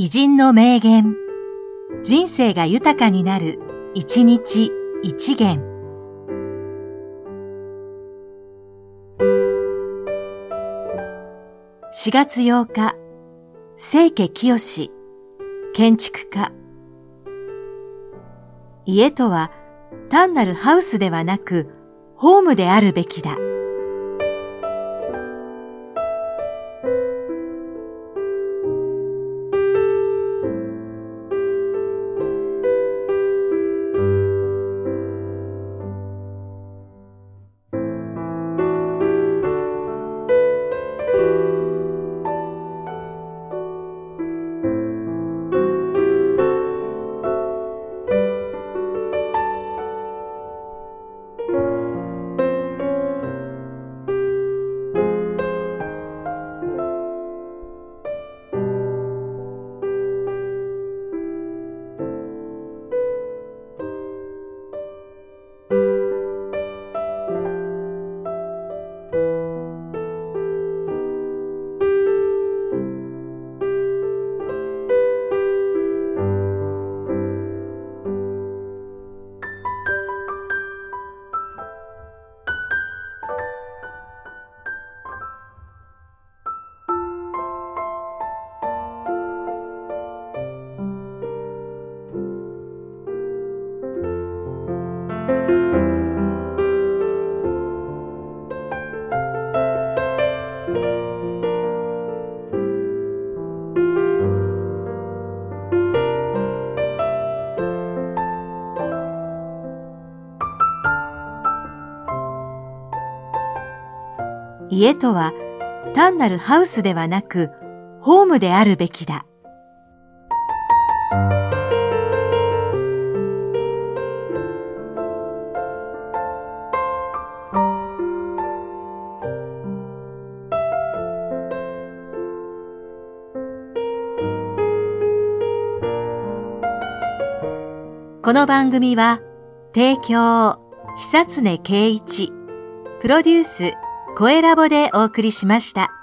偉人の名言。人生が豊かになる、一日一元。4月8日、清家清建築家。家とは単なるハウスではなく、ホームであるべきだ。家とは単なるハウスではなく、ホームであるべきだ。この番組は、提供、久常圭一、プロデュース、声ラボでお送りしました。